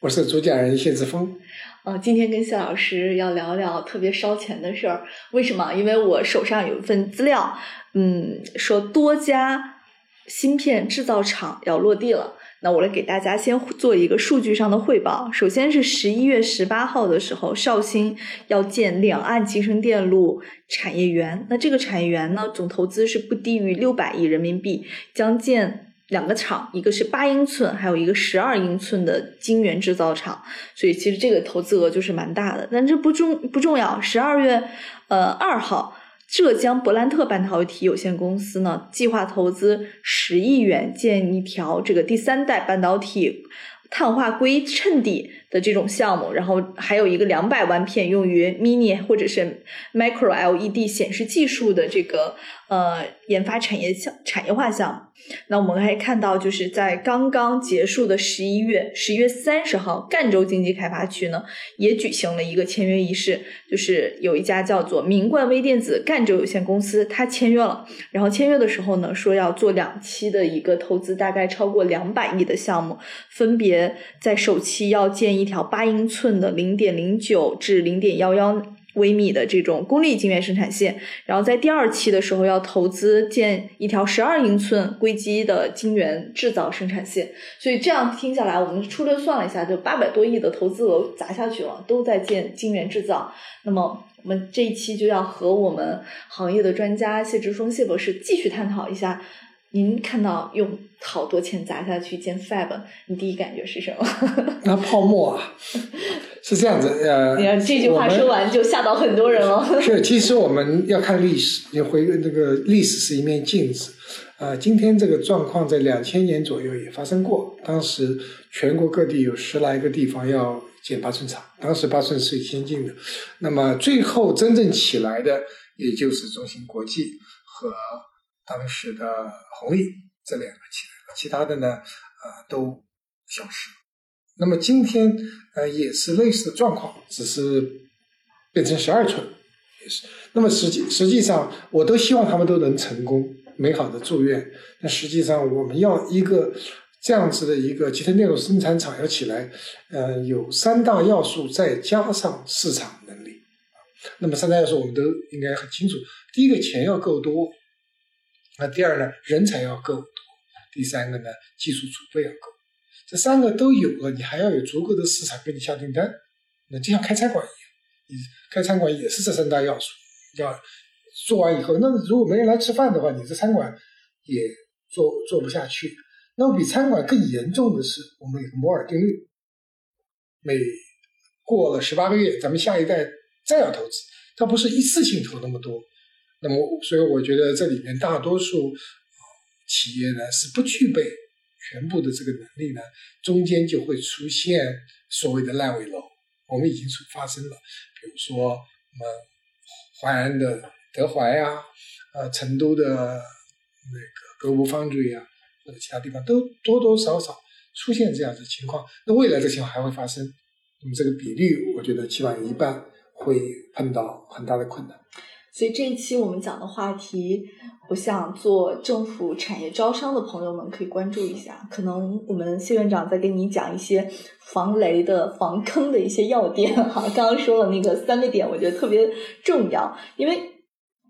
我是主讲人谢志峰。呃，今天跟谢老师要聊聊特别烧钱的事儿。为什么？因为我手上有一份资料，嗯，说多家芯片制造厂要落地了。那我来给大家先做一个数据上的汇报。首先是十一月十八号的时候，绍兴要建两岸集成电路产业园。那这个产业园呢，总投资是不低于六百亿人民币，将建。两个厂，一个是八英寸，还有一个十二英寸的晶圆制造厂，所以其实这个投资额就是蛮大的。但这不重不重要。十二月呃二号，浙江博兰特半导体有限公司呢计划投资十亿元建一条这个第三代半导体碳化硅衬底的这种项目，然后还有一个两百万片用于 mini 或者是 micro LED 显示技术的这个呃研发产业项产业化项目。那我们可以看到，就是在刚刚结束的十一月，十一月三十号，赣州经济开发区呢也举行了一个签约仪式，就是有一家叫做明冠微电子赣州有限公司，它签约了。然后签约的时候呢，说要做两期的一个投资，大概超过两百亿的项目，分别在首期要建一条八英寸的零点零九至零点幺幺。微米的这种功率晶圆生产线，然后在第二期的时候要投资建一条十二英寸硅基的晶圆制造生产线，所以这样听下来，我们粗略算了一下，就八百多亿的投资额砸下去了，都在建晶圆制造。那么我们这一期就要和我们行业的专家谢志峰谢博士继续探讨一下。您看到用好多钱砸下去建 Fab，你第一感觉是什么？那 泡沫啊，是这样子。呃，你看这句话说完就吓到很多人了。是，其实我们要看历史，你回那个历史是一面镜子。呃，今天这个状况在两千年左右也发生过，当时全国各地有十来个地方要建八寸厂，当时八寸是最先进的。那么最后真正起来的，也就是中芯国际和。当时的红利这两个起来了，其他的呢，呃，都消失了。那么今天呃也是类似的状况，只是变成十二寸，也是。那么实际实际上，我都希望他们都能成功，美好的祝愿。那实际上我们要一个这样子的一个集成电路生产厂要起来，呃，有三大要素，再加上市场能力。那么三大要素我们都应该很清楚。第一个，钱要够多。那第二呢，人才要够多；第三个呢，技术储备要够。这三个都有了，你还要有足够的市场给你下订单。那就像开餐馆一样，你开餐馆也是这三大要素。要做完以后，那如果没人来吃饭的话，你这餐馆也做做不下去。那么比餐馆更严重的是，我们有个摩尔定律：每过了十八个月，咱们下一代再要投资，它不是一次性投那么多。那么，所以我觉得这里面大多数企业呢是不具备全部的这个能力呢，中间就会出现所谓的烂尾楼。我们已经出发生了，比如说我们淮安的德怀呀，呃，成都的那个格物方锐啊，或者其他地方都多多少少出现这样的情况。那未来这情况还会发生，那么这个比率，我觉得起码有一半会碰到很大的困难。所以这一期我们讲的话题，我想做政府产业招商的朋友们可以关注一下。可能我们谢院长在跟你讲一些防雷的、防坑的一些要点哈。刚刚说了那个三个点，我觉得特别重要。因为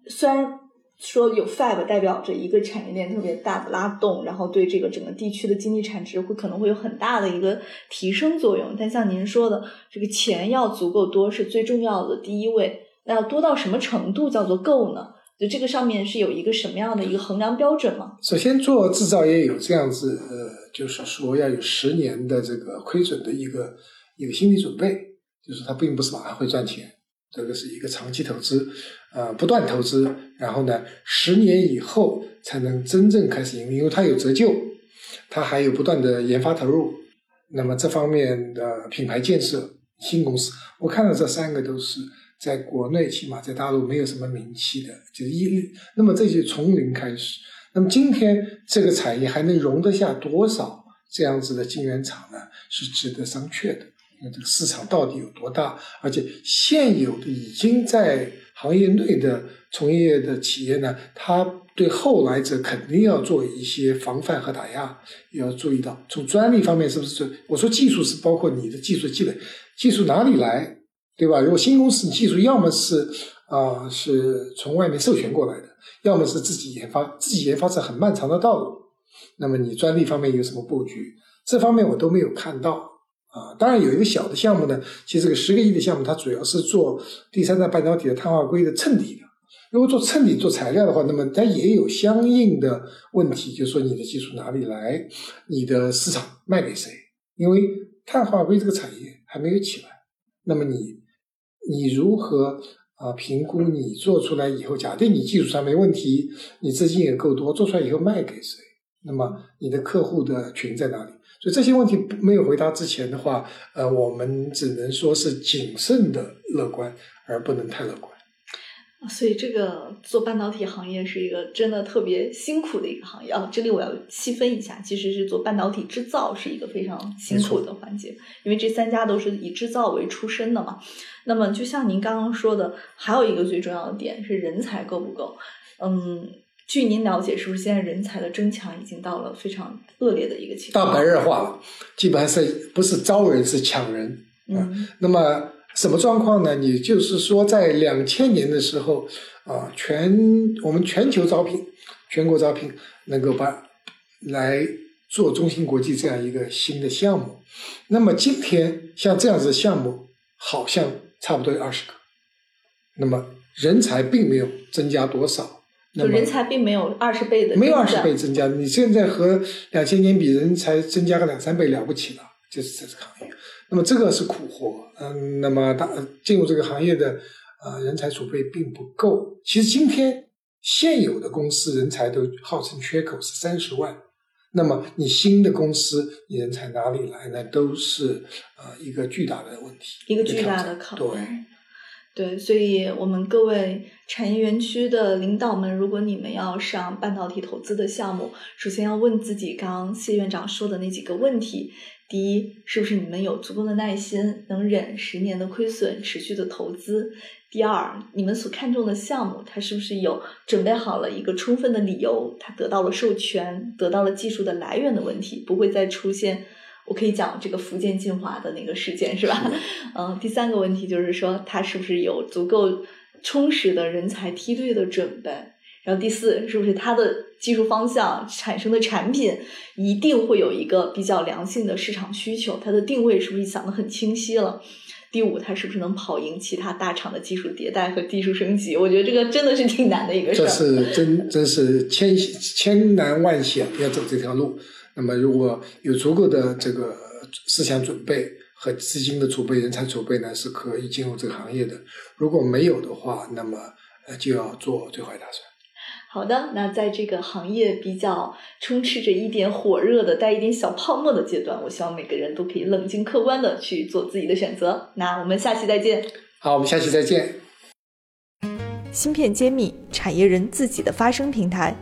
虽然说有 Fab 代表着一个产业链特别大的拉动，然后对这个整个地区的经济产值会可能会有很大的一个提升作用，但像您说的，这个钱要足够多是最重要的第一位。那要多到什么程度叫做够呢？就这个上面是有一个什么样的一个衡量标准吗？首先做制造业有这样子，呃，就是说要有十年的这个亏损的一个一个心理准备，就是它并不是马上会赚钱，这个是一个长期投资，呃，不断投资，然后呢，十年以后才能真正开始盈利，因为它有折旧，它还有不断的研发投入，那么这方面的品牌建设、新公司，我看到这三个都是。在国内起码在大陆没有什么名气的，就是一，那么这就从零开始。那么今天这个产业还能容得下多少这样子的晶圆厂呢？是值得商榷的。那这个市场到底有多大？而且现有的已经在行业内的从业的企业呢，它对后来者肯定要做一些防范和打压，也要注意到从专利方面是不是？我说技术是包括你的技术积累，技术哪里来，对吧？如果新公司你技术要么是啊是从外面授权过来的，要么是自己研发，自己研发是很漫长的道路。那么你专利方面有什么布局？这方面我都没有看到。啊，当然有一个小的项目呢，其实这个十个亿的项目，它主要是做第三代半导体的碳化硅的衬底的。如果做衬底做材料的话，那么它也有相应的问题，就是说你的技术哪里来，你的市场卖给谁？因为碳化硅这个产业还没有起来，那么你你如何啊评估你做出来以后，假定你技术上没问题，你资金也够多，做出来以后卖给谁？那么你的客户的群在哪里？所以这些问题没有回答之前的话，呃，我们只能说是谨慎的乐观，而不能太乐观。所以这个做半导体行业是一个真的特别辛苦的一个行业啊！这里我要细分一下，其实是做半导体制造是一个非常辛苦的环节，因为这三家都是以制造为出身的嘛。那么就像您刚刚说的，还有一个最重要的点是人才够不够？嗯。据您了解，是不是现在人才的争抢已经到了非常恶劣的一个情况？大白热化了，基本上是不是招人是抢人？嗯，那么什么状况呢？你就是说，在两千年的时候啊，全我们全球招聘、全国招聘能够把来做中芯国际这样一个新的项目。那么今天像这样子的项目，好像差不多有二十个，那么人才并没有增加多少。就人才并没有二十倍的，没有二十倍增加。你现在和两千年比，人才增加个两三倍了不起了，就是这个行业。那么这个是苦活，嗯，那么大进入这个行业的呃人才储备并不够。其实今天现有的公司人才都号称缺口是三十万，那么你新的公司你人才哪里来呢？都是呃一个巨大的问题，一个巨大的考对。对，所以我们各位产业园区的领导们，如果你们要上半导体投资的项目，首先要问自己刚刚谢院长说的那几个问题：第一，是不是你们有足够的耐心，能忍十年的亏损，持续的投资？第二，你们所看重的项目，它是不是有准备好了一个充分的理由，它得到了授权，得到了技术的来源的问题，不会再出现。我可以讲这个福建晋华的那个事件是吧？嗯，第三个问题就是说，它是不是有足够充实的人才梯队的准备？然后第四，是不是它的技术方向产生的产品一定会有一个比较良性的市场需求？它的定位是不是想的很清晰了？第五，它是不是能跑赢其他大厂的技术迭代和技术升级？我觉得这个真的是挺难的一个事儿。这是真真是千千难万险要走这条路。那么，如果有足够的这个思想准备和资金的储备、人才储备呢，是可以进入这个行业的。如果没有的话，那么呃就要做最坏打算。好的，那在这个行业比较充斥着一点火热的、带一点小泡沫的阶段，我希望每个人都可以冷静客观的去做自己的选择。那我们下期再见。好，我们下期再见。芯片揭秘，产业人自己的发声平台，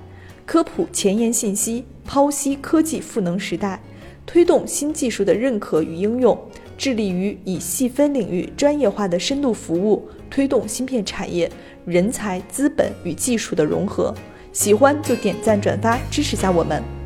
科普前沿信息。剖析科技赋能时代，推动新技术的认可与应用，致力于以细分领域专业化的深度服务，推动芯片产业人才、资本与技术的融合。喜欢就点赞转发支持下我们。